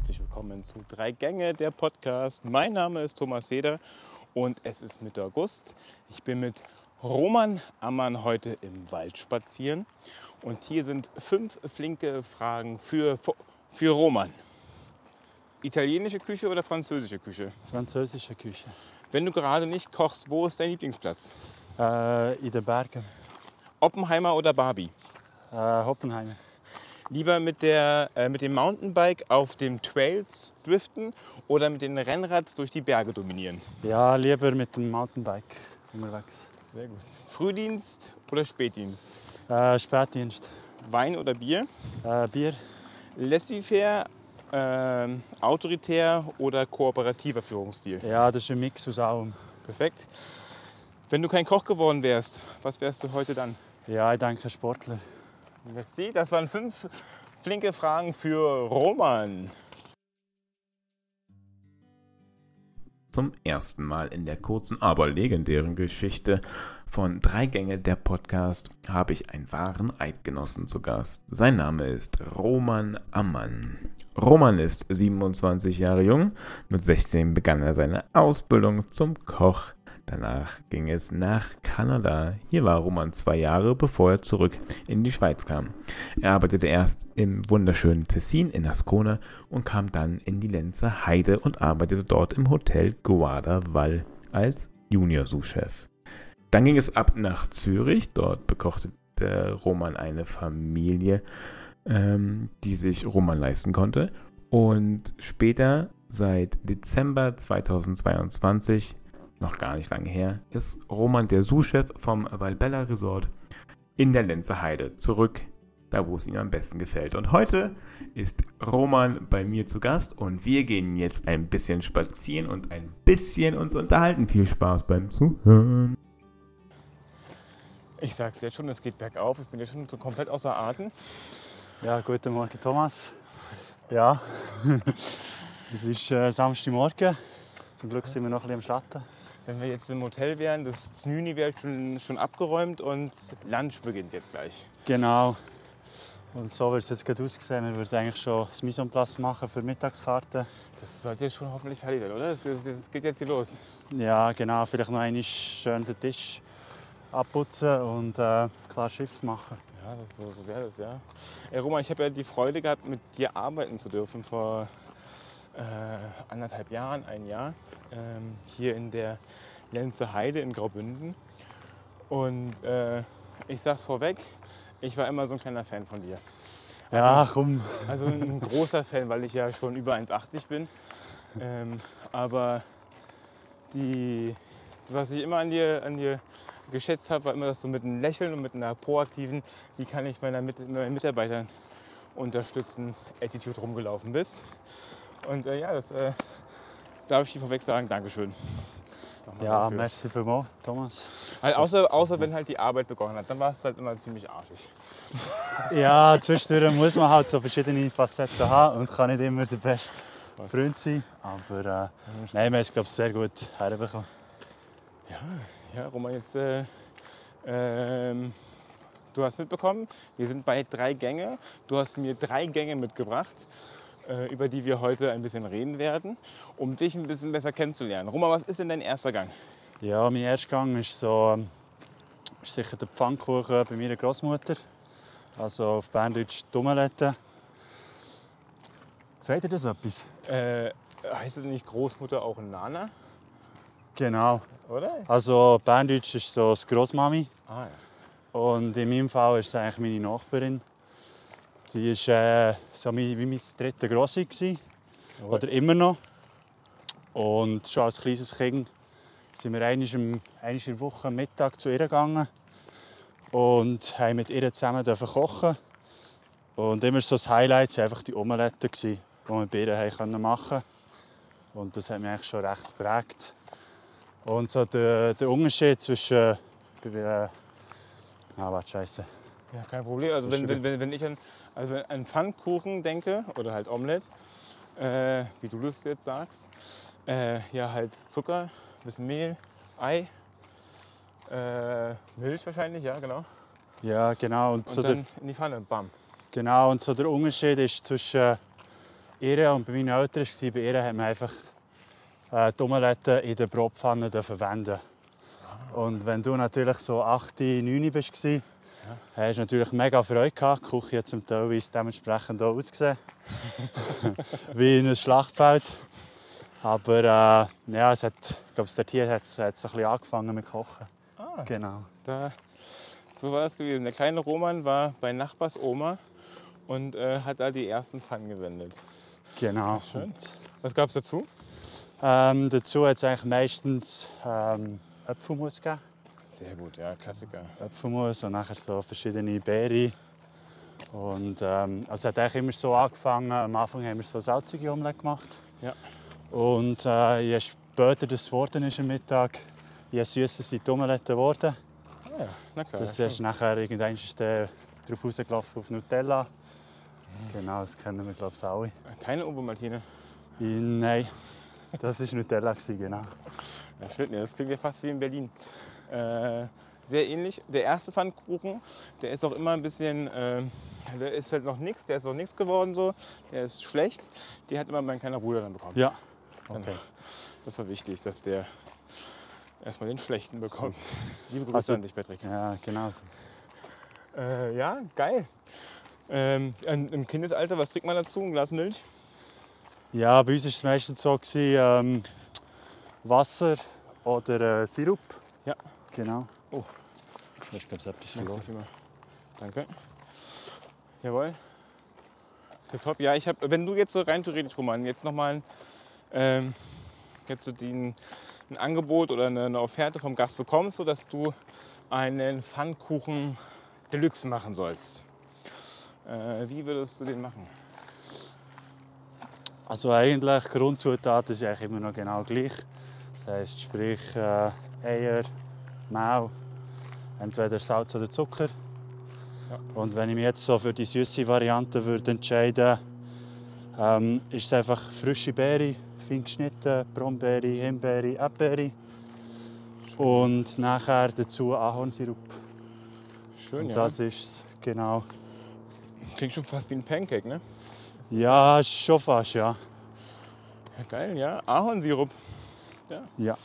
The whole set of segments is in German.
herzlich willkommen zu Drei Gänge, der Podcast. Mein Name ist Thomas Seder und es ist Mitte August. Ich bin mit Roman Ammann heute im Wald spazieren und hier sind fünf flinke Fragen für, für Roman. Italienische Küche oder französische Küche? Französische Küche. Wenn du gerade nicht kochst, wo ist dein Lieblingsplatz? Äh, in den Bergen. Oppenheimer oder Barbie? Äh, Hoppenheimer. Lieber mit, der, äh, mit dem Mountainbike auf dem Trails driften oder mit dem Rennrad durch die Berge dominieren? Ja, lieber mit dem Mountainbike unterwegs. Sehr gut. Frühdienst oder Spätdienst? Äh, Spätdienst. Wein oder Bier? Äh, Bier. Laissez-faire, äh, autoritär oder kooperativer Führungsstil? Ja, das ist ein Mix aus allem. Perfekt. Wenn du kein Koch geworden wärst, was wärst du heute dann? Ja, ich denke Sportler. Das waren fünf flinke Fragen für Roman. Zum ersten Mal in der kurzen, aber legendären Geschichte von Drei Gänge der Podcast habe ich einen wahren Eidgenossen zu Gast. Sein Name ist Roman Ammann. Roman ist 27 Jahre jung. Mit 16 begann er seine Ausbildung zum Koch. Danach ging es nach Kanada. Hier war Roman zwei Jahre, bevor er zurück in die Schweiz kam. Er arbeitete erst im wunderschönen Tessin in Ascona und kam dann in die Lenzer Heide und arbeitete dort im Hotel Guarda Val als Junior-Sous-Chef. Dann ging es ab nach Zürich. Dort bekochte Roman eine Familie, ähm, die sich Roman leisten konnte. Und später, seit Dezember 2022, noch gar nicht lange her, ist Roman der Sous-Chef vom Valbella Resort in der Lenzer Heide zurück, da wo es ihm am besten gefällt. Und heute ist Roman bei mir zu Gast und wir gehen jetzt ein bisschen spazieren und ein bisschen uns unterhalten. Viel Spaß beim Zuhören. Ich sag's jetzt schon, es geht bergauf. Ich bin jetzt schon so komplett außer Atem. Ja, guten Morgen, Thomas. Ja, es ist äh, Samstagmorgen. Zum Glück sind wir noch ein bisschen im Schatten. Wenn wir jetzt im Hotel wären, das Znüni wäre schon, schon abgeräumt und Lunch beginnt jetzt gleich. Genau. Und so wird es jetzt gerade aussehen. Wir würden eigentlich schon das Mise en place machen für die Mittagskarte. Das sollte jetzt schon hoffentlich fertig sein, oder? Das, geht jetzt hier los. Ja, genau. Vielleicht noch einmal schön den Tisch abputzen und äh, klar Schiffs machen. Ja, das, so, so wäre das, ja. Ey, Roman, ich habe ja die Freude gehabt, mit dir arbeiten zu dürfen vor äh, anderthalb Jahren, ein Jahr, ähm, hier in der Lenze Heide in Graubünden. Und äh, ich sag's vorweg, ich war immer so ein kleiner Fan von dir. Also, ja, komm. Also ein großer Fan, weil ich ja schon über 1,80 bin. Ähm, aber die, was ich immer an dir, an dir geschätzt habe, war immer, dass du mit einem Lächeln und mit einer proaktiven, wie kann ich meiner, meinen Mitarbeitern unterstützen, Attitude rumgelaufen bist. Und äh, ja, das äh, darf ich dir vorweg sagen, Dankeschön. Ja, dafür. merci vielmals, Thomas. Also außer, außer wenn halt die Arbeit begonnen hat, dann war es halt immer ziemlich arschig. Ja, zwischendurch muss man halt so verschiedene Facetten haben und kann nicht immer der beste Freund sein. Aber äh, nein, wir haben es glaube ich sehr gut herbekommen. Ja, ja, Roman, jetzt äh, ähm, du hast mitbekommen, wir sind bei drei Gänge. Du hast mir drei Gänge mitgebracht. Äh, über die wir heute ein bisschen reden werden, um dich ein bisschen besser kennenzulernen. Roma, was ist denn dein erster Gang? Ja, mein erster Gang ist, so, ist sicher der Pfannkuchen bei meiner Großmutter. Also auf Berndeutsch Dummelette. Sagt ihr das etwas? Äh, heißt es nicht Großmutter auch Nana? Genau. Oder? Also Berndeutsch ist so das Großmami. Ah, ja. Und in meinem Fall ist es eigentlich meine Nachbarin. Sie war äh, so wie mein dritter Grossi. Oh. Oder immer noch. Und schon als kleines Kind sind wir einmal in der Woche Mittag zu ihr gegangen und haben mit ihr zusammen kochen. Und immer so das Highlight waren einfach die Omeletten, die wir bei ihr machen konnten. Und das hat mich eigentlich schon recht geprägt. Und so der, der Unterschied zwischen... Äh, ah, warte, Scheiße. Ja, kein Problem. Also wenn, wenn, wenn, ich an, also an Pfannkuchen denke oder halt Omelette, äh, wie du das jetzt sagst, äh, ja halt Zucker, ein bisschen Mehl, Ei, äh, Milch wahrscheinlich, ja genau. Ja, genau. Und, und so dann der, in die Pfanne, bam. Genau, und so der Unterschied ist zwischen ihr und bei meinen Eltern war, bei ihr hat man einfach äh, die Omelette in der Brotpfanne verwenden. Und wenn du natürlich so 8, 9 bist, ja. hast du natürlich mega Freude gehabt. Die Küche hat zum Teil dementsprechend auch ausgesehen. Wie in einem Schlachtfeld. Aber äh, ja, es hat, ich glaube, dort hier hat es ein bisschen angefangen mit Kochen. Ah, Genau. da, so war es gewesen. Der kleine Roman war bei Nachbars Oma und äh, hat da die ersten Pfannen gewendet. Genau. Schön. Und, Was gab es dazu? ähm, dazu hat es eigentlich meistens ähm, Apfelmus gegeben. Sehr gut, ja, Klassiker. Apfelmus und nachher so verschiedene Beeren. Und ähm, also hat eigentlich immer so angefangen. Am Anfang haben wir so salzige Omelette gemacht. Ja. Und äh, je später das geworden ist am Mittag, je süßer sind die Omelette geworden. Ah, ja, na klar. Das ist nachher irgendwann ist der drauf rausgelaufen auf Nutella. Genau, das kennen wir glaube ich alle. Keine Obermaltine. Nein, das war Nutella, genau. Ja, schön, das klingt ja fast wie in Berlin. Äh, sehr ähnlich. Der erste Pfannkuchen, der ist auch immer ein bisschen, äh, der ist halt noch nichts, der ist noch nichts geworden so, der ist schlecht. Die hat immer mein kleiner Bruder dann bekommen. Ja, Dann- okay. Das war wichtig, dass der erstmal den schlechten bekommt. Liebe Grüße an dich, Patrick. Ja, genau so. Äh, ja, geil. Ähm, Im Kindesalter, was trinkt man dazu? Ein Glas Milch? Ja, bei uns war es meistens so, gewesen, ähm, Wasser oder äh, Sirup. Ja. Genau. Oh. Ist, glaube ich, etwas Nicht so verloren. Danke. Jawohl. Top. Ja, ich habe, wenn du jetzt so rein theoretisch, Roman, jetzt nochmal ähm, jetzt so den, ein Angebot oder eine, eine Offerte vom Gast bekommst, sodass du einen Pfannkuchen Deluxe machen sollst. Äh, wie würdest du den machen? Also eigentlich, Grundzutaten sind eigentlich immer noch genau gleich. Das heisst, sprich äh, Eier, Mehl, entweder Salz oder Zucker. Ja. Und wenn ich mich jetzt so für die süße Variante würde entscheiden ähm, ist es einfach frische Beere, fein geschnitten, Brombeere, Himbeere, Erdbeere. Und nachher dazu Ahornsirup. Schön, Und ja. das ist es, genau. Klingt schon fast wie ein Pancake, ne? Ja, schon fast, ja. Ja, geil, ja. Ahornsirup. Ja. Äh,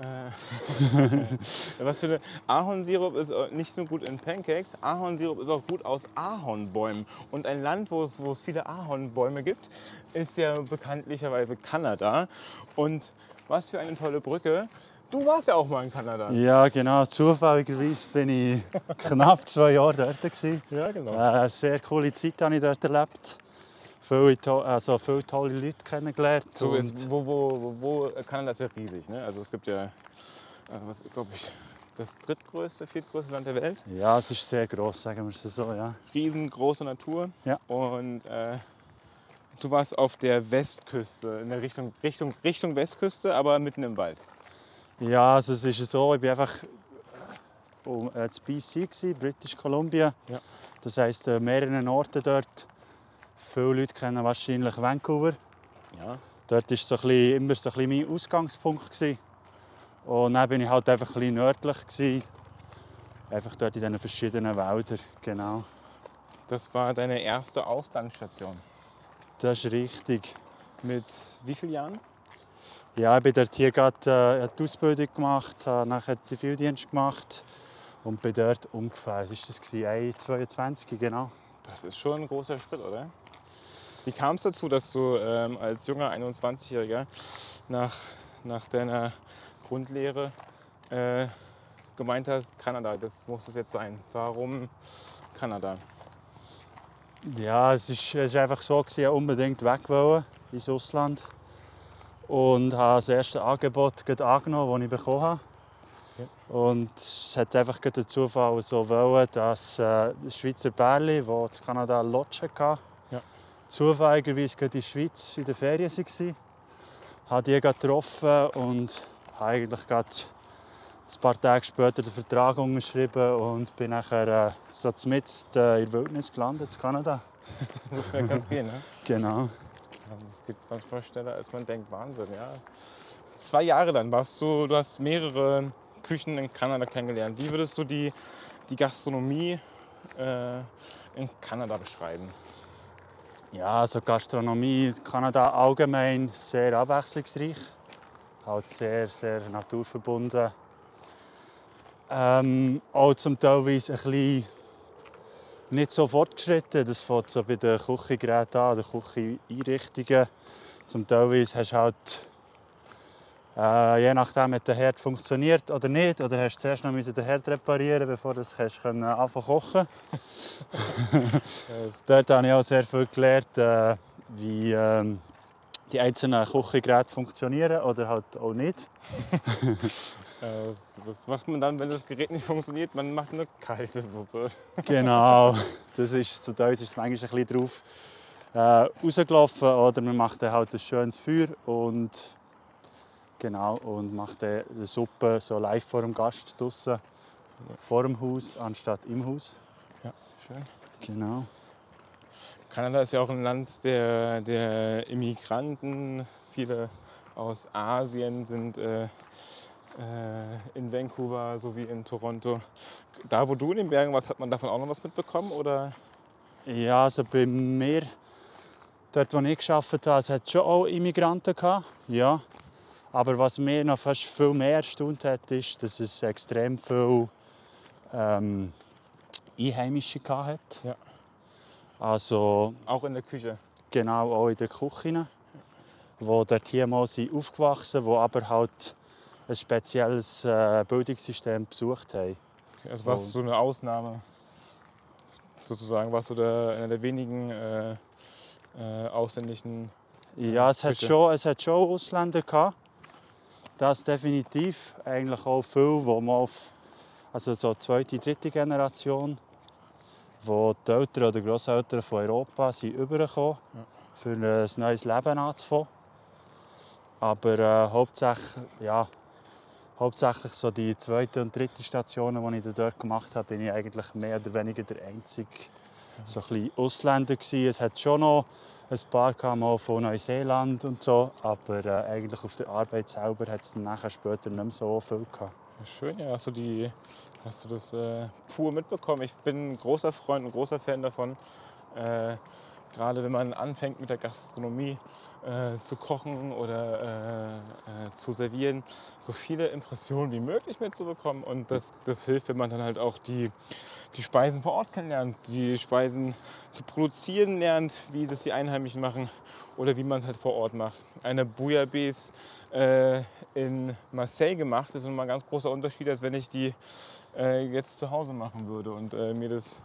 was für eine Ahornsirup ist äh, nicht nur gut in Pancakes, Ahornsirup ist auch gut aus Ahornbäumen. Und ein Land, wo es, wo es viele Ahornbäume gibt, ist ja bekanntlicherweise Kanada. Und was für eine tolle Brücke. Du warst ja auch mal in Kanada. Ja, genau. Zufälligerweise bin ich knapp zwei Jahre dort. Gewesen. Ja, genau. Äh, eine sehr coole Zeit habe ich dort erlebt. Viele, also viele tolle Leute kennengelernt. So ist, wo, wo, wo, wo Kanada ist ja riesig. Ne? Also es gibt ja, äh, was glaube ich, das drittgrößte, viertgrößte Land der Welt. ja, es ist sehr gross, sagen wir es so. Ja. riesengroße Natur. Ja. Und äh, du warst auf der Westküste, in der Richtung, Richtung, Richtung Westküste, aber mitten im Wald. ja, also es ist so, ich war einfach um, äh, BC, gewesen, British Columbia. Ja. Das heisst, äh, mehreren Orten dort. Viele Leute kennen wahrscheinlich Vancouver. Ja. Dort war so bisschen, immer so ein mein Ausgangspunkt. Gewesen. Und dann war ich halt einfach ein nördlich. Gewesen. Einfach dort in diesen verschiedenen Wäldern. Genau. Das war deine erste Auslandsstation. Das ist richtig. Mit wie vielen Jahren? Ja, ich habe dort hier gerade äh, die Ausbildung gemacht, habe nachher Zivildienst gemacht und bin dort ungefähr, was war das, gewesen? 1, genau. Das ist schon ein großer Schritt, oder? Wie kam es dazu, dass du ähm, als junger 21-Jähriger nach, nach deiner Grundlehre äh, gemeint hast, Kanada, das muss es jetzt sein? Warum Kanada? Ja, es ist, es ist einfach so, gewesen, ich wollte unbedingt weg wollen ins Ausland. Und habe das erste Angebot angenommen, das ich bekommen habe. Und es hat einfach der Zufall so wollen, dass äh, Schweizer Bärli, das in Kanada Lodge hatte. Zufälligerweise gerade in der Schweiz in den Ferien waren. habe die getroffen und habe eigentlich gerade ein paar Tage später den Vertrag unterschrieben und bin nachher äh, so mitten äh, in der Wildnis gelandet in Kanada. So schnell kann es gehen, ne? Genau. Das geht manchmal schneller, als man denkt. Wahnsinn, ja. Zwei Jahre dann warst du, du hast mehrere Küchen in Kanada kennengelernt. Wie würdest du die, die Gastronomie äh, in Kanada beschreiben? Ja, also Gastronomie, Kanada allgemein sehr abwechslungsreich. Halt sehr, sehr naturverbunden. Ähm, auch zum Teilweise ein bisschen nicht so fortgeschritten. Das fängt so bei den Küchengeräten an, den Kücheneinrichtungen. Zum Teilweise hast du halt, äh, je nachdem, ob der Herd funktioniert oder nicht, oder hast du zuerst noch den Herd reparieren bevor du kannst, können, anfangen kochen Dort habe ich auch sehr viel gelernt, äh, wie ähm, die einzelnen Küchengeräte funktionieren oder halt auch nicht. Äh, was, was, macht man dann, wenn das Gerät nicht funktioniert? Man macht eine kalte Suppe. genau, das ist, zu uns ist es manchmal ein bisschen drauf äh, rausgelaufen. Oder man macht dann halt ein schönes Feuer und, genau, und macht die Suppe so live vor dem Gast draußen, vor dem Haus, anstatt im Haus. Ja, schön. Genau. Kanada ist ja auch ein Land der, der Immigranten. Viele aus Asien sind äh, äh, in Vancouver sowie in Toronto. Da, wo du in den Bergen warst, hat man davon auch noch was mitbekommen? Oder? Ja, also bei mir, dort wo ich gearbeitet habe, es hat schon auch Immigranten gehabt, ja. Aber was mir noch fast viel mehr erstaunt hat, ist, dass es extrem viele ähm, Einheimische hat. Ja. Also auch in der Küche? Genau, auch in der Küche. Die dort hier mal sind aufgewachsen, die aber halt ein spezielles äh, Bildungssystem besucht haben. Also war so eine Ausnahme? Sozusagen warst du der, einer der wenigen äh, äh, ausländischen. Ja, es hat, schon, es hat schon Ausländer gehabt. Das definitiv. Eigentlich auch viele, die mal auf, also so zweite, dritte Generation, wo die Eltern oder Großeltern von Europa sind übergekommen, ja. für ein neues Leben anzufangen. Aber äh, hauptsächlich, ja, hauptsächlich so die zweite und dritte Stationen, die ich dort gemacht habe, bin ich eigentlich mehr oder weniger der einzige so ein Ausländer gewesen. Es hat schon noch ein paar mal von Neuseeland und so, aber äh, eigentlich auf der Arbeit selber hat es nachher später nicht mehr so viel gehabt. Schön, ja. Hast du, die, hast du das äh, pur mitbekommen? Ich bin ein großer Freund und großer Fan davon, äh, gerade wenn man anfängt mit der Gastronomie äh, zu kochen oder äh, äh, zu servieren, so viele Impressionen wie möglich mitzubekommen. Und das, das hilft, wenn man dann halt auch die, die Speisen vor Ort kennenlernt, die Speisen zu produzieren lernt, wie das die Einheimischen machen oder wie man es halt vor Ort macht. Eine Bouillabaisse äh, in Marseille gemacht ist immer ein ganz großer Unterschied, als wenn ich die äh, jetzt zu Hause machen würde und äh, mir das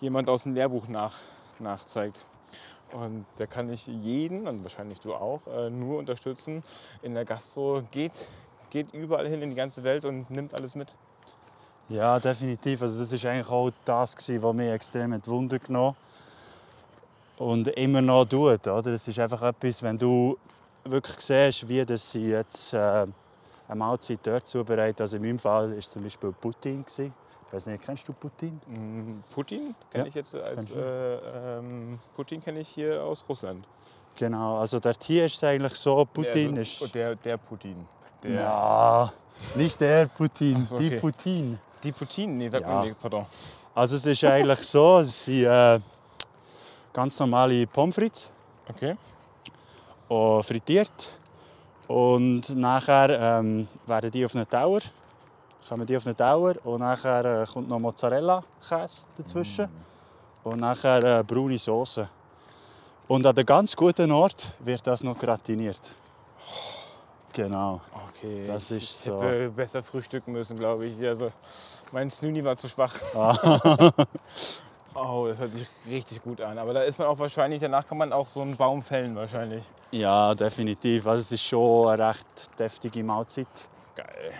jemand aus dem Lehrbuch nach, nachzeigt. Und da kann ich jeden, und wahrscheinlich du auch, äh, nur unterstützen. In der Gastro geht, geht überall hin in die ganze Welt und nimmt alles mit. Ja, definitiv. Also das war eigentlich auch das, was mich extrem Wunder genommen und immer noch tut. Oder? Es ist einfach etwas, wenn du wirklich siehst, wie das sie jetzt äh, eine Mahlzeit dort zubereitet. Also in meinem Fall war es zum Beispiel Putin. Gewesen. Weiß nicht, kennst du Putin? Mm, Putin kenne ja. ich jetzt als äh, ähm, Putin kenne ich hier aus Russland. Genau, also dort hier ist eigentlich so, Putin der, ist. Der, der Putin. Der ja, nicht der Putin, so, okay. die Putin. Die Putin, nee, sag ja. mal, nee, pardon. Also es ist eigentlich so, es sind äh, ganz normale Pommes frites. Okay. Und frittiert. Und nachher ähm, werden die auf einen Tower kommen die auf eine Dauer und nachher äh, kommt noch Mozzarella-Käse dazwischen mm. und nachher äh, braune Soße. Und an einem ganz guten Ort wird das noch gratiniert. Genau. Okay, das ist ich so. hätte besser frühstücken müssen, glaube ich. Also, mein Snoonie war zu schwach. oh, das hört sich richtig gut an. Aber da ist man auch wahrscheinlich, danach kann man auch so einen Baum fällen wahrscheinlich. Ja, definitiv. Also es ist schon eine recht deftige Mahlzeit. Geil.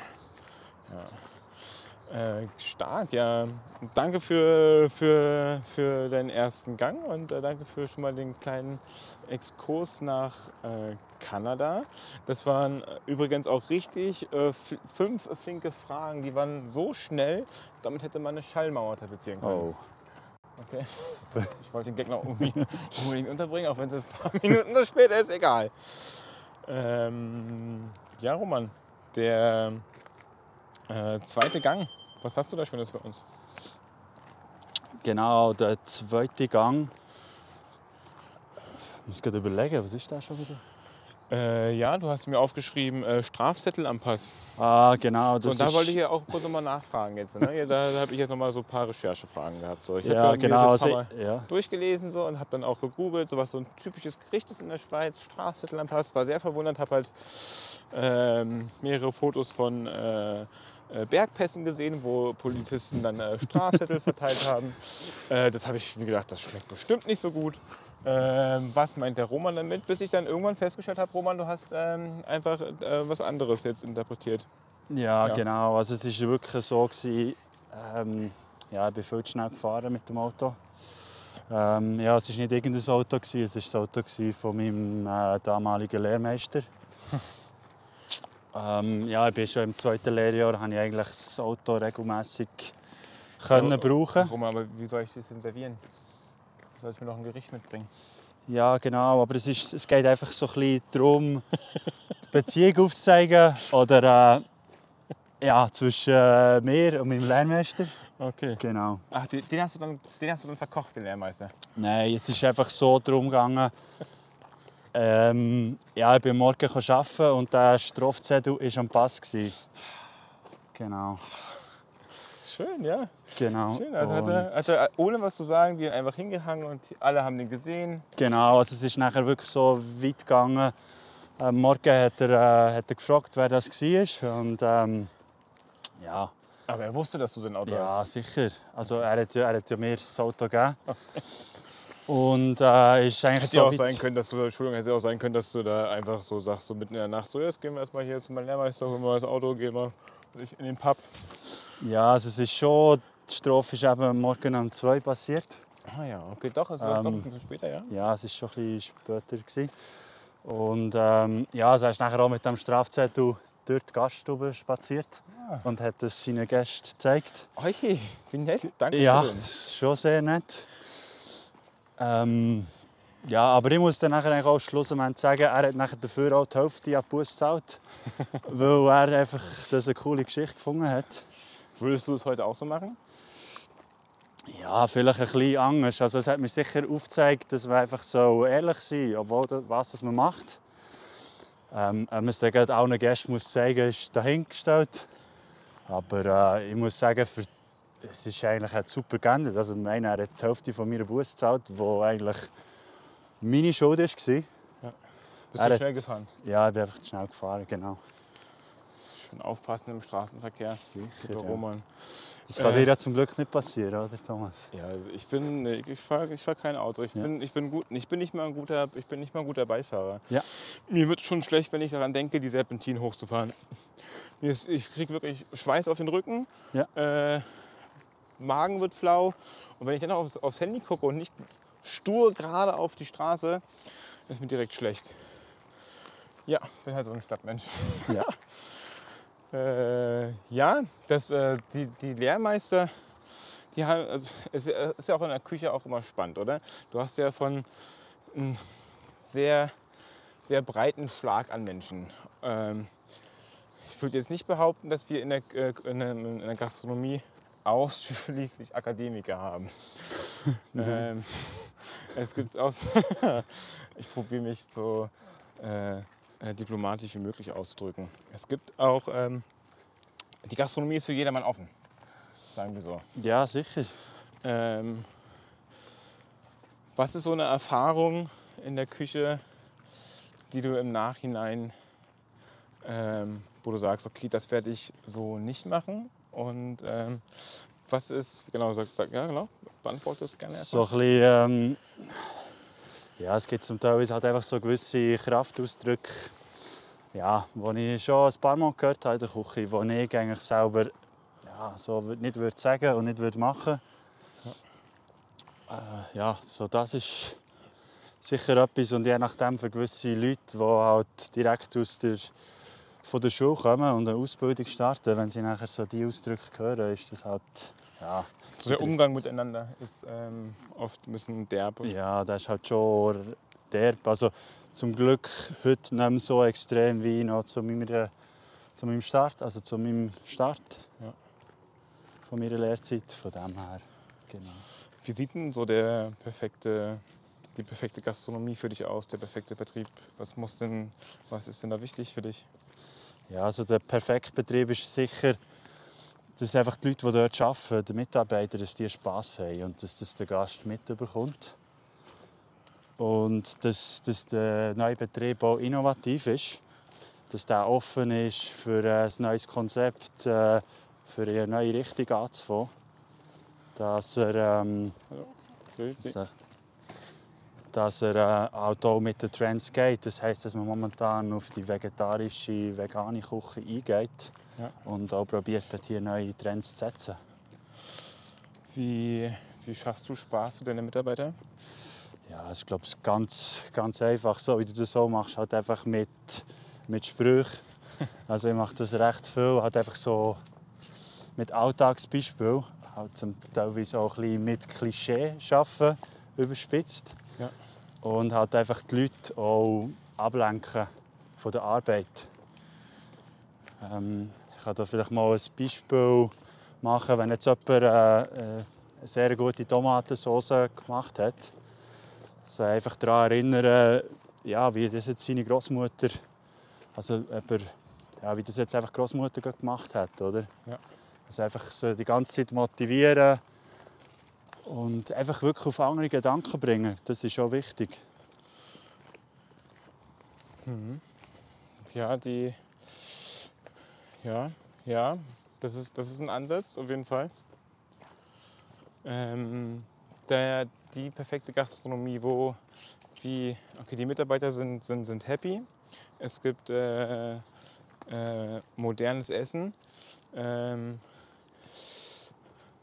Ja. Äh, stark, ja. Danke für, für, für deinen ersten Gang und äh, danke für schon mal den kleinen Exkurs nach äh, Kanada. Das waren übrigens auch richtig äh, fünf flinke Fragen. Die waren so schnell, damit hätte man eine Schallmauer tapezieren können. Oh. Okay, super. Ich wollte den Gag noch unbedingt unterbringen, auch wenn es ein paar Minuten zu spät ist, egal. Ähm, ja, Roman, der äh, zweite Gang. Was hast du da Schönes für uns? Genau, der zweite Gang muss gerade überlegen, was ist das schon wieder? Äh, ja, du hast mir aufgeschrieben, äh, Strafzettel am Pass. Ah, genau. Das und da wollte ich ja auch kurz nochmal nachfragen jetzt. Ne? Da da habe ich jetzt nochmal so ein paar Recherchefragen gehabt. So. Ich ja, mir genau. das Mal ja. durchgelesen so, und habe dann auch gegoogelt, so was so ein typisches Gericht ist in der Schweiz, Strafzettel am Pass. War sehr verwundert, habe halt ähm, mehrere Fotos von äh, Bergpässen gesehen, wo Polizisten dann äh, Strafzettel verteilt haben. Äh, das habe ich mir gedacht, das schmeckt bestimmt nicht so gut. Ähm, was meint der Roman damit? Bis ich dann irgendwann festgestellt habe, Roman, du hast ähm, einfach äh, was anderes jetzt interpretiert. Ja, Ja. genau. Also es war wirklich so, gewesen, ähm, ja, ich bin viel zu schnell gefahren mit dem Auto. Ähm, ja, es war nicht irgendein Auto, gewesen, es war das Auto von meinem äh, damaligen Lehrmeister. ähm, ja, ich bin schon im zweiten Lehrjahr, habe ich eigentlich das Auto regelmäßig können Ja, brauchen. Roman, aber wie soll ich das denn servieren? Du sollst mir noch ein Gericht mitbringen. Ja, genau. Aber es, ist, es geht einfach so ein bisschen darum, die Beziehung aufzuzeigen oder äh, ja, zwischen äh, mir und meinem Lehrmeister. Okay. Genau. Ach, den, den, hast du dann, den hast du dann verkocht, den Lehrmeister. Nein, es ist einfach so darum gegangen. Ähm, ja, ich bin morgen arbeiten und der Strafzettel war am Pass. Genau. Schön, ja. genau. Schön. Also hat er, er ohne was zu sagen, die einfach hingehangen und alle haben den gesehen. Genau, also es ist nachher wirklich so weit gegangen. Am Morgen hat er, äh, hat er gefragt, wer das war. Und ähm, ja, Aber er wusste, dass du sein Auto ja, hast. sicher. Also er hat, ja- er hat ja mir das Auto gegeben. Und äh, ist eigentlich Hätte so ja auch sein können, dass du, Entschuldigung, hätte ja auch sein können, dass du da einfach so sagst, so mitten in der Nacht, so jetzt gehen wir erstmal hier zu meinem Lehrmeister, holen wir das Auto, gehen wir in den Pub. Ja, also es ist schon, die Strophe ist eben morgen um zwei passiert. Ah ja, okay, doch, es war Ähm, doch ein bisschen später, ja. Ja, es war schon ein bisschen später. Gewesen. Und ähm, ja, also er ist nachher auch mit dem Strafzettel durch die Gaststube spaziert Ah. und hat es seinen Gästen gezeigt. Oje, wie nett, danke Ja, schön. das ist schon sehr nett. Ähm, ja, aber ich muss dann nachher auch schlussendlich sagen, er hat nachher dafür auch die Hälfte an die Busse gezahlt, weil er einfach das eine coole Geschichte gefunden hat. Würdest du es heute auch so machen? Ja, vielleicht ein bisschen anders. Also es hat mir sicher aufgezeigt, dass man einfach so ehrlich soll, obwohl was das man macht. Ähm, man dann gerade allen Gästen muss zeigen ist dahingestellt. Aber äh, ich muss sagen, für, es ist eigentlich hat super geendet. Also, meine, er hat die Hälfte von meiner Busse gezahlt, die eigentlich meine Schuld war. Bist Er du hat- schnell gefahren? Ja, ich bin einfach schnell gefahren, genau. Schön aufpassen im Straßenverkehr. Sicher, ja. Roman. Das kann Äh. dir ja zum Glück nicht passieren, oder Thomas? Ja, also ich bin, nee, ich fahre ich fahr kein Auto. Ich Ja. bin, ich bin gut, ich bin nicht mal ein guter, ich bin nicht mal ein guter Beifahrer. Ja. Mir wird schon schlecht, wenn ich daran denke, die Serpentin hochzufahren. Ich kriege wirklich Schweiß auf den Rücken. Ja. Äh, Magen wird flau. Und wenn ich dann aufs, aufs Handy gucke und nicht stur gerade auf die Straße, ist mir direkt schlecht. Ja, bin halt so ein Stadtmensch. Ja. Äh, ja, das, äh, die, die Lehrmeister, die haben, also, es ist ja auch in der Küche auch immer spannend, oder? Du hast ja von einem sehr, sehr breiten Schlag an Menschen. Ähm, ich würde jetzt nicht behaupten, dass wir in der, äh, in der, in der Gastronomie ausschließlich Akademiker haben. ähm, es gibt aus. ich probiere mich so äh, äh, diplomatisch wie möglich auszudrücken. Es gibt auch. Ähm, die Gastronomie ist für jedermann offen. Sagen wir so. Ja, sicher. Ähm, was ist so eine Erfahrung in der Küche, die du im Nachhinein, ähm, wo du sagst, okay, das werde ich so nicht machen? Und ähm, was ist, genau, sag, sag, ja, genau, beantworte es gerne So ein bisschen, ähm, ja, es gibt zum Teil halt einfach so gewisse Kraftausdrücke, ja, die ich schon ein paar Mal gehört habe in der Küche, die ich eigentlich selber ja, so nicht würde sagen und nicht würde machen. Äh, ja, so das ist sicher etwas und je nachdem für gewisse Leute, die halt direkt aus der, von der Schule kommen und eine Ausbildung starten, wenn sie nachher so die Ausdrücke hören, ist das halt, ja, So der Umgang miteinander ist ähm, oft ein bisschen derb. Ja, das ist halt schon derb. Also zum Glück heute nicht mehr so extrem wie noch zu meiner, zu meinem Start, also zu meinem Start Ja. von meiner Lehrzeit. Von dem her, genau. Wie sieht denn so der perfekte die perfekte Gastronomie für dich aus, der perfekte Betrieb? Was, muss denn, was ist denn da wichtig für dich? Ja, also der perfekte Betrieb ist sicher, dass einfach die Leute, die dort arbeiten, die Mitarbeiter, dass die Spass haben und dass das der Gast mitbekommt. Und dass, dass der neue Betrieb auch innovativ ist, dass der offen ist für ein neues Konzept, äh, für eine neue Richtung anzufangen. Dass er, ähm, dass er, dass er äh, halt auch mit den Trends geht. Das heisst, dass man momentan auf die vegetarische, vegane Küche eingeht Ja. und auch probiert, hier neue Trends zu setzen. Wie, wie schaffst du Spaß für deine Mitarbeiter? Ja, ich glaube, es ist ganz, ganz einfach so, wie du das so machst, halt einfach mit, mit Sprüchen. Also ich mache das recht viel, halt einfach so mit Alltagsbeispielen, halt zum teilweise auch ein bisschen mit Klischee arbeiten, überspitzt. Ja. Und halt einfach die Leute auch ablenken von der Arbeit. Ähm, ich kann da vielleicht mal ein Beispiel machen, wenn jetzt jemand äh, äh, eine sehr gute Tomatensauce gemacht hat. Also einfach daran erinnern, ja, wie das jetzt seine Großmutter, also jemand, ja, wie das jetzt einfach Großmutter gemacht hat, oder? Ja. Also einfach so die ganze Zeit motivieren und einfach wirklich auf andere Gedanken bringen. Das ist auch wichtig. Ja, die. Ja, ja, das ist, das ist ein Ansatz, auf jeden Fall. Ähm, der, die perfekte Gastronomie, wo wie, okay, die Mitarbeiter sind, sind, sind happy. Es gibt äh, äh, modernes Essen. Ähm,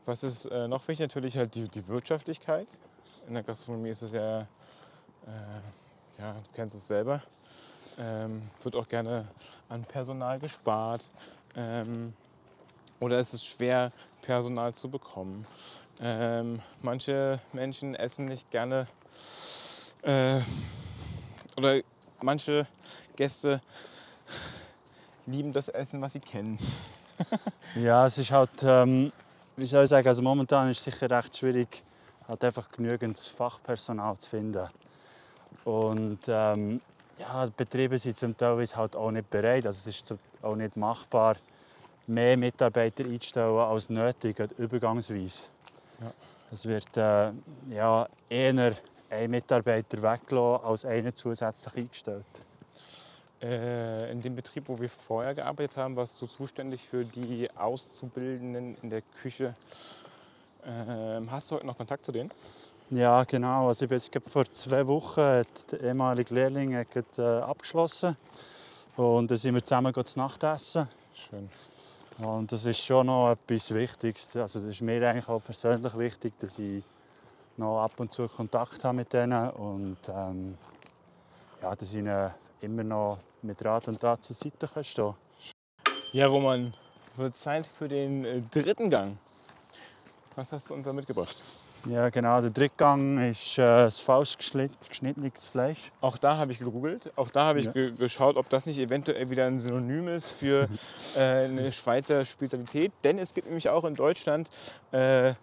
was ist äh, noch wichtig? Natürlich halt die, die Wirtschaftlichkeit. In der Gastronomie ist es ja, äh, ja, du kennst es selber. Ähm, wird auch gerne an Personal gespart. Ähm, oder es ist schwer, Personal zu bekommen. Ähm, manche Menschen essen nicht gerne äh, oder manche Gäste lieben das Essen, was sie kennen. Ja, es ist halt, ähm, wie soll ich sagen, also momentan ist es sicher recht schwierig, halt einfach genügend Fachpersonal zu finden. Und ähm, ja, die Betriebe sind zum Teil halt auch nicht bereit, also es ist auch nicht machbar, mehr Mitarbeiter einzustellen als nötig, übergangsweise. Ja. Es wird äh, ja, eher ein Mitarbeiter weggelassen, als einen zusätzlich eingestellt. Äh, in dem Betrieb, wo wir vorher gearbeitet haben, warst du zuständig für die Auszubildenden in der Küche. Ähm, hast du heute noch Kontakt zu denen? Ja, genau. Also ich bin jetzt vor zwei Wochen hat der ehemalige Lehrling hat äh, abgeschlossen. Und dann sind wir zusammen zu Nacht essen. Schön. Und das ist schon noch etwas Wichtiges. Also das ist mir eigentlich auch persönlich wichtig, dass ich noch ab und zu Kontakt habe mit denen und ähm, ja, dass ich ihnen immer noch mit Rat und Tat zur Seite kann stehen Ja, Roman, wird Zeit für den äh, dritten Gang. Was hast du uns da mitgebracht? Ja, genau. Der Drittgang ist äh, das falsch geschnitt- geschnittenes Fleisch. Auch da habe ich gegoogelt. Auch da habe ich Ja. ge geschaut, ob das nicht eventuell wieder ein Synonym ist für äh, eine Schweizer Spezialität. Denn es gibt nämlich auch in Deutschland, äh,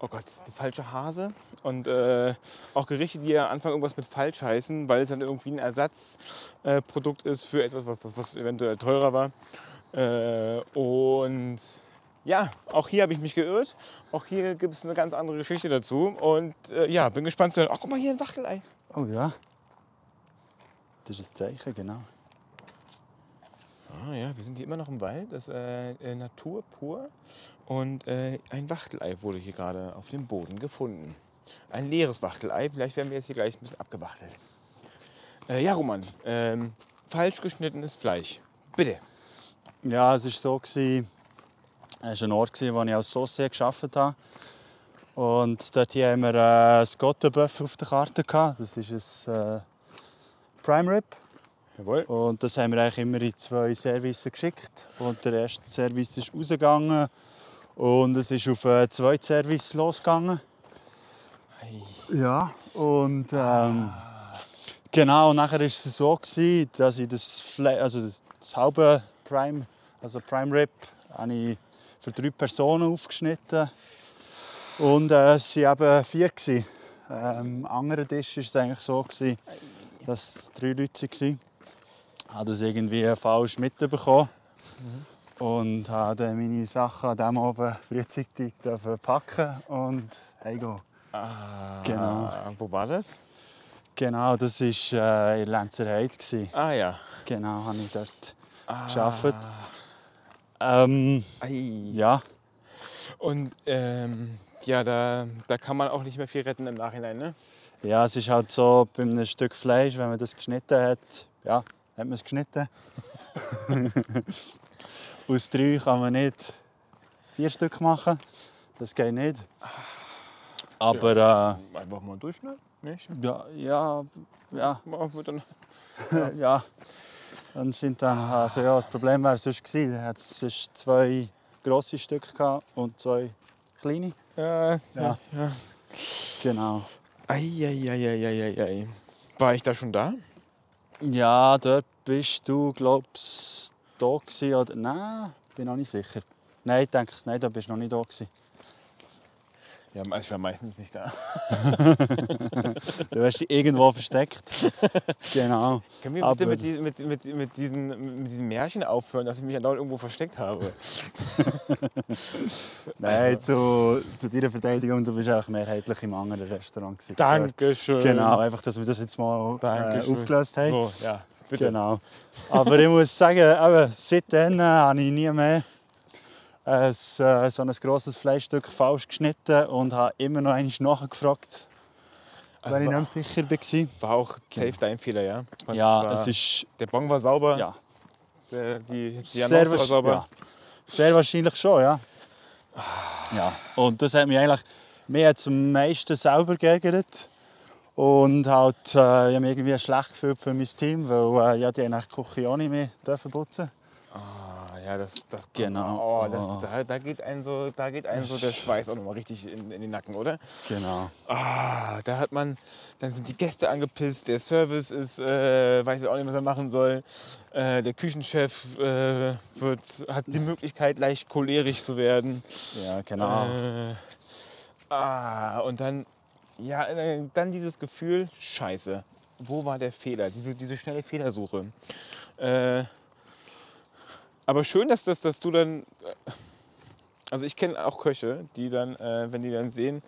oh Gott, die falsche Hase. Und äh, auch Gerichte, die ja am Anfang irgendwas mit falsch heißen, weil es dann irgendwie ein Ersatzprodukt äh, ist für etwas, was, was, eventuell teurer war. Äh, und ja, auch hier habe ich mich geirrt. Auch hier gibt es eine ganz andere Geschichte dazu. Und äh, ja, bin gespannt zu hören. Ach, guck mal hier ein Wachtelei. Oh ja. Das ist ein Zeichen, genau. Ah ja, wir sind hier immer noch im Wald. Das ist äh, äh, Natur pur. Und äh, ein Wachtelei wurde hier gerade auf dem Boden gefunden. Ein leeres Wachtelei. Vielleicht werden wir jetzt hier gleich ein bisschen abgewachtelt. Äh, ja, Roman. Ähm, falsch geschnittenes Fleisch. Bitte. Ja, es war so. Es war ein Ort, wo ich als Saucier gearbeitet habe. Und dort haben wir äh, ein Gottenböff auf der Karte. Das ist ein äh, Prime Rib. Jawohl. Und das haben wir eigentlich immer in zwei Services geschickt. Und der erste Service ist rausgegangen. Und es ist auf einen zweiten Service losgegangen. Ei. Ja, und ähm, genau, und nachher war es so, gewesen, dass ich das, Fle also das das halbe Prime, also Prime Rib, habe ich für drei Personen aufgeschnitten. Und äh, es waren eben vier. Gewesen. Ähm, am anderen Tisch war es eigentlich so, gewesen, dass es drei Leute waren. Ich habe das irgendwie falsch mitbekommen. Und habe meine Sachen an diesem Abend frühzeitig packen und heimgehen. Ah, Genau. Wo war das? Genau, das war äh, in Lenzerheide. Ah ja. Genau, habe ich dort Ah. gearbeitet. Ähm, Ei. ja, Und ähm, ja, da, da kann man auch nicht mehr viel retten im Nachhinein, ne? ja, es ist halt so, bei einem Stück Fleisch, wenn man das geschnitten hat, ja, hat man es geschnitten. Aus drei kann man nicht vier Stück machen. Das geht nicht. Aber Einfach mal durchschneiden, nicht? äh, ja, ja, ja, dann- ja. Dann sind dann, also ja, das Problem wäre sonst gewesen, hat es zwei grosse Stücke gehabt und zwei kleine. Ja, ja. Ja. ja. Genau. Eieieiei. War ich da schon da? Ja, dort bist du, glaubst da gewesen, oder? Nein, bin noch nicht sicher. Nein, ich denke nein, da bist du noch nicht da gewesen. Ja, ich war meistens nicht da. Du hast dich irgendwo versteckt. Genau. Können wir Aber- bitte mit, mit, mit, mit, diesen, mit diesen Märchen aufhören, dass ich mich andauernd irgendwo versteckt habe? Nein, zu, zu deiner Verteidigung, du bist auch mehrheitlich im anderen Restaurant gewesen. Dankeschön. Genau, einfach, dass wir das jetzt mal äh, aufgelöst haben. So, ja, bitte. Genau. Aber ich muss sagen, eben, seitdem äh, habe ich nie mehr ein, äh, so ein grosses Fleischstück falsch geschnitten und habe immer noch einmal nachgefragt, Also wenn ich nicht sicher war. War auch safe dein Fehler, ja? Man Ja, war, es ist Der Bon war sauber, ja, der, die, die sehr, war sauber. ja, sehr wahrscheinlich schon, ja. ja. Und das hat mich eigentlich mir hat's am meisten selber geärgert. Und halt, äh, ich habe mich irgendwie schlecht gefühlt für mein Team, weil äh, ja, die eigentlich die Küche auch nicht mehr dürfen putzen Ah, ja, das, das Genau. Oh, das, Oh. da, da geht einem so, da geht einem so der Schweiß auch nochmal richtig in, in den Nacken, oder? Genau. Ah, da hat man, dann sind die Gäste angepisst, der Service ist, äh, weiß auch nicht, was er machen soll. Äh, der Küchenchef äh, wird, hat die Möglichkeit, leicht cholerisch zu werden. Ja, genau. Äh, ah, und dann, ja, äh, dann dieses Gefühl, scheiße, wo war der Fehler? Diese, diese schnelle Fehlersuche. Äh, aber schön, dass, dass, dass du dann, äh, also ich kenne auch Köche, die dann, äh, wenn die dann sehen,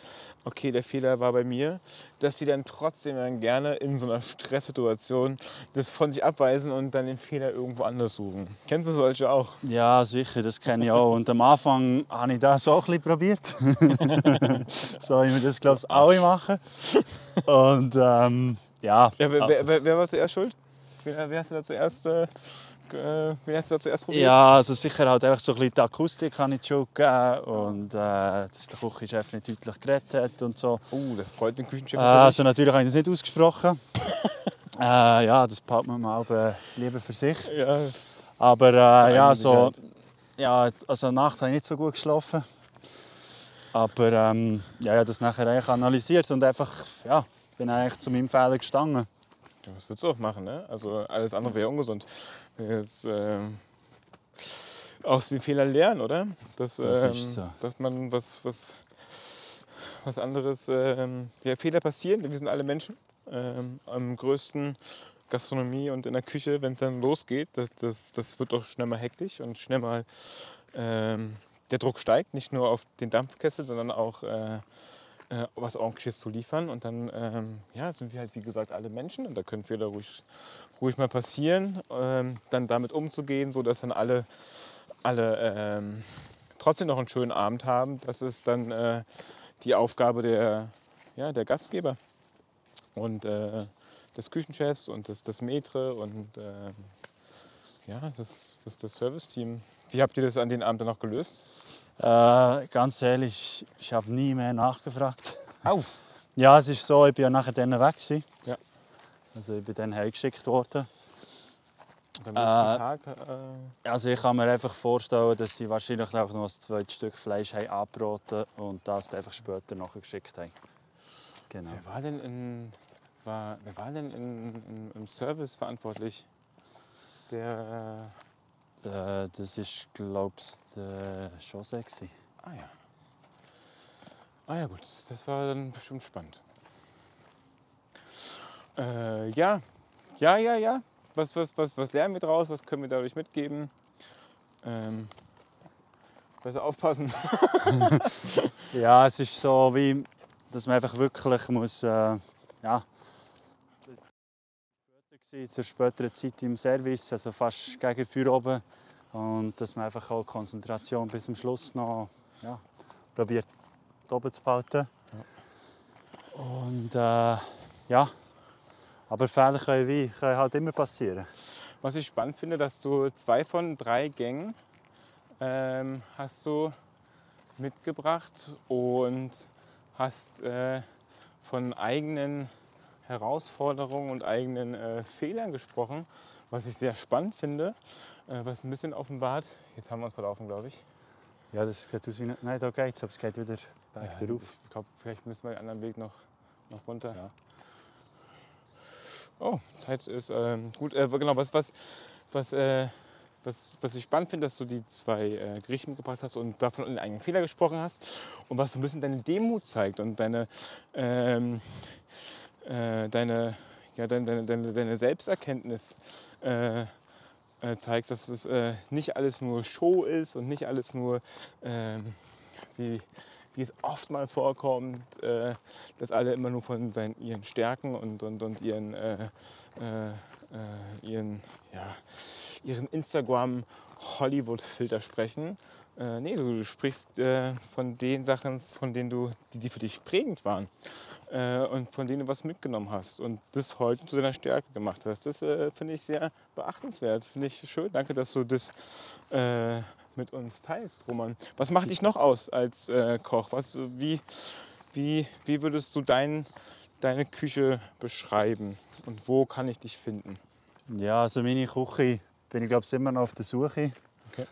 okay, der Fehler war bei mir, dass die dann trotzdem dann gerne in so einer Stresssituation das von sich abweisen und dann den Fehler irgendwo anders suchen. Kennst du solche auch? Ja, sicher, das kenne ich auch. Und am Anfang habe ich das auch ein bisschen probiert. so wie wir das, glaube ich, alle machen. Und ähm, ja, Ja, wer, wer, wer, war zuerst schuld? Wer, wer hast du da zuerst, äh, äh, wen hast du da zuerst probiert? ja, also sicher halt einfach so ein bisschen die Akustik habe ich Schuld gegeben. Und äh, dass der Küchenchef nicht deutlich geredet hat und so. Oh, das freut den Küchenchef Äh, natürlich. also natürlich habe ich das nicht ausgesprochen. äh, ja, das behalten wir mal lieber für sich. Ja, Aber äh, ja, so, Sicherheit. ja, also Nacht habe ich nicht so gut geschlafen. Aber ähm, ja, ich habe das nachher eigentlich analysiert und einfach, ja, bin eigentlich zu meinem Fehler gestanden. Ja, was würdest du auch machen, ne? Also alles andere wäre ungesund. Jetzt, ähm, aus den Fehlern lernen, oder? Dass, Das ähm, so. dass man was, was, was anderes, ähm, ja, Fehler passieren, wir sind alle Menschen. Ähm, am größten Gastronomie und in der Küche, wenn es dann losgeht, das, das, das wird doch schnell mal hektisch und schnell mal ähm, der Druck steigt, nicht nur auf den Dampfkessel, sondern auch äh, äh, was Ordentliches zu liefern. Und dann ähm, ja, sind wir halt, wie gesagt, alle Menschen und da können Fehler ruhig, ruhig mal passieren. Ähm, dann damit umzugehen, sodass dann alle, alle ähm, trotzdem noch einen schönen Abend haben, das ist dann äh, die Aufgabe der, ja, der Gastgeber und äh, des Küchenchefs und des, des Maitre und ähm, ja, das, das, das Serviceteam. Wie habt ihr das an den Abend dann noch gelöst? Äh, ganz ehrlich, ich habe nie mehr nachgefragt. Au! Ja, es ist so, ich bin ja nachher dann weg. Gewesen. Ja. Also ich bin dann heimgeschickt worden. Äh, äh, Also ich kann mir einfach vorstellen, dass sie wahrscheinlich noch ein zweites Stück Fleisch haben und das einfach später nachgeschickt haben. Genau. wer war denn, in, war, wer war denn in, in, im Service verantwortlich? Der. Äh, das ist, glaubst du, José. gewesen. Ah ja. Ah ja, gut, das war dann bestimmt spannend. Äh, ja, ja, ja, ja. Was, was, was, was lernen wir draus? Was können wir dadurch mitgeben? Ähm, besser aufpassen. Ja, es ist so wie, dass man einfach wirklich muss, äh, ja, später zur späteren Zeit im Service, also fast gegen Feuer oben. Und dass man einfach auch Konzentration bis zum Schluss noch ja, probiert oben zu behalten. Und äh, ja, aber Fehler können, wie, können halt immer passieren. Was ich spannend finde, dass du zwei von drei Gängen ähm, hast du mitgebracht und hast äh, von eigenen Herausforderungen und eigenen äh, Fehlern gesprochen, was ich sehr spannend finde, äh, was ein bisschen offenbart. Jetzt haben wir uns verlaufen, glaube ich. Ja, das sieht aus wie... Nein, da geht's, aber es geht wieder back Ja, ich glaube, vielleicht müssen wir den anderen Weg noch, noch runter. Ja. Oh, Zeit ist ähm, gut. Äh, genau, was, was, was, äh, was, was ich spannend finde, dass du die zwei äh, Gerichte mitgebracht hast und davon den eigenen Fehler gesprochen hast und was so ein bisschen deine Demut zeigt und deine, ähm, äh, deine, ja, deine, deine, deine, deine Selbsterkenntnis äh, äh, zeigst, dass es nicht alles nur Show ist und nicht alles nur, ähm, wie, wie es oft mal vorkommt, äh, dass alle immer nur von seinen, ihren Stärken und, und, und ihren, äh, äh, äh, ihren, ja, ihren Instagram-Hollywood-Filter sprechen. Äh, nee, du, du sprichst äh, von den Sachen, von denen du, die, die für dich prägend waren und von denen du was mitgenommen hast und das heute zu deiner Stärke gemacht hast. Das finde ich sehr beachtenswert, finde ich schön. Danke, dass du das mit uns teilst, Roman. Was macht dich noch aus als äh, Koch? Was, wie, wie, wie würdest du dein, deine Küche beschreiben und wo kann ich dich finden? Ja, also meine Küche bin ich glaube immer noch auf der Suche. Okay.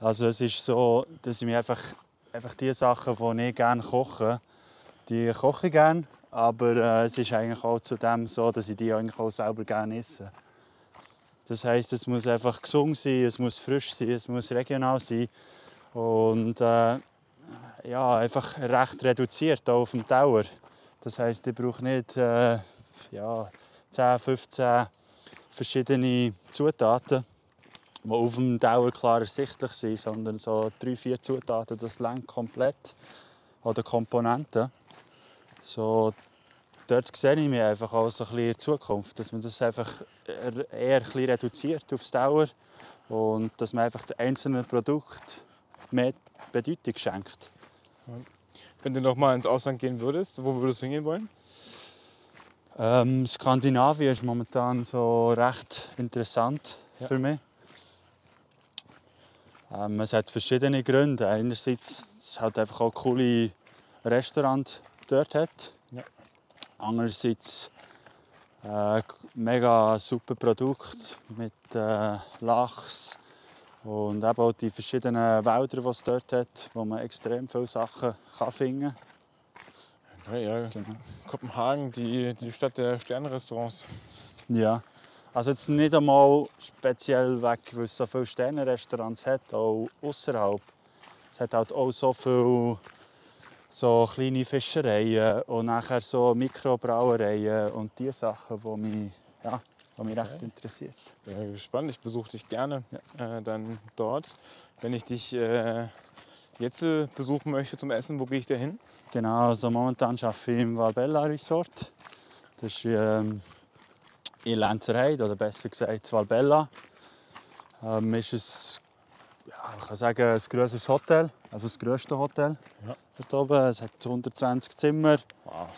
Also es ist so, dass ich mir einfach, einfach die Sachen, die ich gerne koche, die koche ich gerne. Aber äh, es ist eigentlich auch zudem so, dass ich die eigentlich auch selber gerne esse. Das heißt, es muss einfach gesund sein, es muss frisch sein, es muss regional sein und äh, ja, einfach recht reduziert auf dem Tower. Das heißt, ich brauche nicht äh, ja, 10, 15 verschiedene Zutaten, die auf dem Dauer klar ersichtlich sind, sondern so drei, vier Zutaten, das längt komplett. Oder Komponenten. So, dort sehe ich mich einfach auch so ein bisschen in Zukunft, dass man das einfach eher eher ein bisschen reduziert aufs Dauer und dass man einfach den einzelnen Produkt mehr Bedeutung schenkt. Wenn du noch mal ins Ausland gehen würdest, wo würdest du hingehen wollen? Ähm, Skandinavien ist momentan so recht interessant Ja. für mich. Ähm, es hat verschiedene Gründe. Einerseits, dass es halt einfach auch coole Restaurants dort hat. Andererseits äh, mega super Produkt mit äh, Lachs und eben auch die verschiedenen Wälder, die es dort hat, wo man extrem viele Sachen kann finden Ja, ja. kann. Kopenhagen, die, die Stadt der Sternrestaurants. Ja, also jetzt nicht einmal speziell weg, weil es so viele Sternenrestaurants hat, auch außerhalb. Es hat halt auch so viele so kleine Fischereien und nachher so Mikrobrauereien und die Sachen, die mich, ja, die mich recht Okay. interessiert. Ja, spannend, ich besuche dich gerne äh, dann dort. Wenn ich dich äh, jetzt äh, besuchen möchte zum Essen, wo gehe ich da hin? Genau, also momentan arbeite ich im Valbella Resort. Das ist ähm, in Lenzerheide, oder besser gesagt Valbella. Ähm, ist es, ja, ich kann sagen, ein grosses Hotel, also das grösste Hotel Ja. Dort oben. Es hat 120 Zimmer. Wow.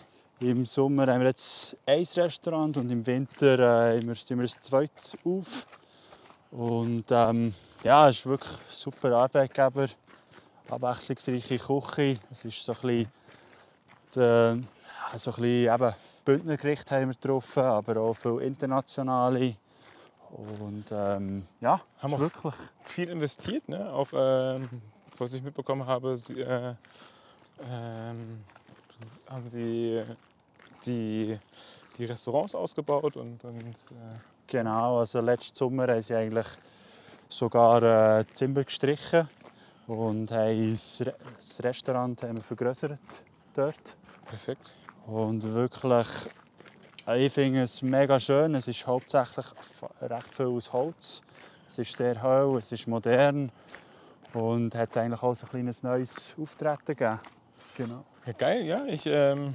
Im Sommer haben wir jetzt ein Restaurant und im Winter äh, haben wir, tun wir ein zweites auf. Und ähm, ja, es ist wirklich ein super Arbeitgeber, abwechslungsreiche Küche. Es ist so ein bisschen, die, so ein bisschen eben Bündnergericht haben wir getroffen, aber auch viele internationale. Und ähm, ja, Haben auch- wirklich Viel investiert, ne? auch ähm, was ich mitbekommen habe, sie, äh, ähm, haben sie die, die Restaurants ausgebaut und, und äh, Genau, also letzten Sommer haben sie eigentlich sogar äh, Zimmer gestrichen und haben das, Re das Restaurant haben wir vergrößert dort. perfekt. Und wirklich Also ich finde es mega schön. Es ist hauptsächlich recht viel aus Holz. Es ist sehr hell, es ist modern und hat eigentlich auch ein kleines neues Auftreten gegeben. Genau. Ja, geil, ja. Ich ähm,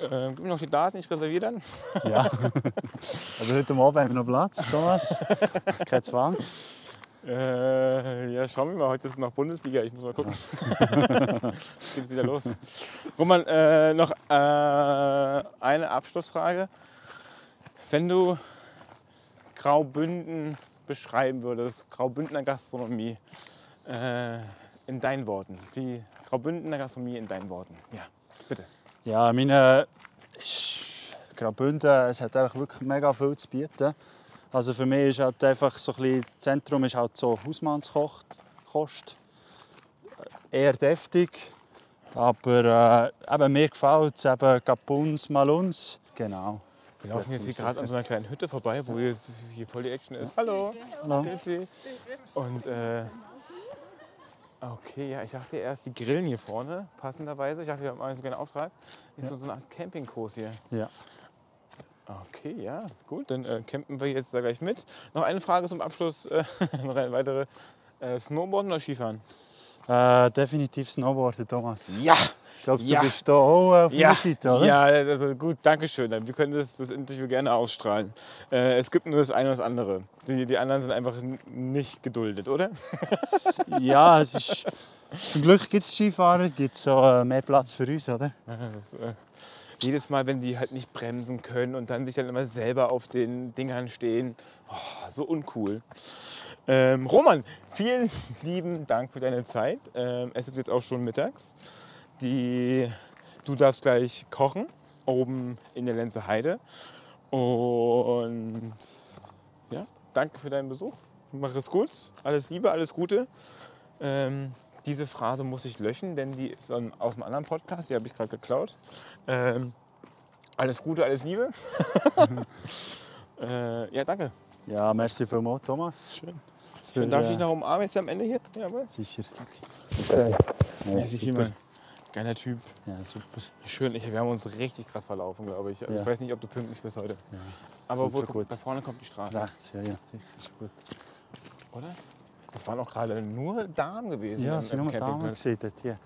äh, gib mir noch die Daten, ich reserviere dann. Ja. also heute Abend haben wir noch Platz, Thomas. Kein Zwang. Äh, ja, schauen wir mal. Heute ist noch Bundesliga. Ich muss mal gucken. Es geht wieder los. Roman, äh, noch äh, eine Abschlussfrage. Wenn du Graubünden beschreiben würdest, Graubündener Gastronomie, äh, in deinen Worten. Wie Graubündener Gastronomie in deinen Worten. Ja, bitte. Ja, meine Graubünden, es hat einfach wirklich mega viel zu bieten. Also für mich ist halt einfach so ein bisschen, das Zentrum ist halt so Hausmannskost. Eher deftig, aber äh, eben, mir gefällt es eben Gapuns, Maluns. Genau. Wir laufen jetzt hier gerade an so einer kleinen Hütte vorbei, wo hier voll die Action ist. Hallo, Hallo. Und äh, okay, ja, ich dachte erst, die grillen hier vorne, passenderweise. Ich dachte, wir haben einen so einen Auftrag. Ist so eine Art Campingkurs hier. Ja. Okay, ja, gut, dann äh, campen wir jetzt da gleich mit. Noch eine Frage zum Abschluss, äh, noch eine weitere. Äh, Snowboarden oder Skifahren? Äh, definitiv Snowboarden, Thomas. Ja! Ich glaube, Ja. du bist da auch auf Ja, Seite, oder? ja, also gut, danke schön. Wir können das, das Interview gerne ausstrahlen. Äh, es gibt nur das eine und das andere. Die, die anderen sind einfach nicht geduldet, oder? ja, es ist... Zum Glück gibt es Skifahren, gibt es so äh, mehr Platz für uns, oder? Das, äh, jedes Mal, wenn die halt nicht bremsen können und dann sich dann immer selber auf den Dingern stehen. Oh, so uncool. Ähm, Roman, vielen lieben Dank für deine Zeit. Ähm, es ist jetzt auch schon mittags. Die, du darfst gleich kochen, oben in der Lenze Heide. Und ja, danke für deinen Besuch. Mach es gut. Alles Liebe, alles Gute. Ähm, diese Phrase muss ich löschen, denn die ist aus einem anderen Podcast, die habe ich gerade geklaut. Ähm, alles Gute, alles Liebe. äh, ja, danke. Ja, merci vielmals, Thomas. Schön. Für, Darf ich dich noch umarmen jetzt am Ende hier? Ja. Sicher. Ja, Ja, sich super. jemand. Geiler Typ. Ja, super. Schön, ich, wir haben uns richtig krass verlaufen, glaube ich. Also Ja. Ich weiß nicht, ob du pünktlich bist heute. Ja, Aber wo, gut. da vorne kommt die Straße, Rechts, ja, ja, gut. oder? Das waren auch gerade nur Damen gewesen. Ja, es sind nur Damen dort hier.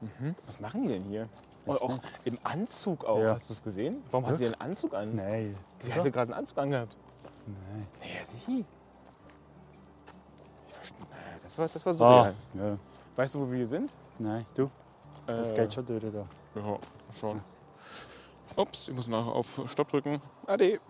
Mhm. Was machen die denn hier? Und auch im Anzug auch. Ja. Hast du es gesehen? Warum hat sie einen Anzug an? Nein. Sie hatte gerade einen Anzug angehabt. Nein. Ja, sie. Ich verstehe. Nee, Das war, das war Ah, surreal. ja. Weißt du, wo wir hier sind? Nein, du, das Äh, geht schon durch da. Ja, schon. Ups, ich muss noch auf Stopp drücken. Ade.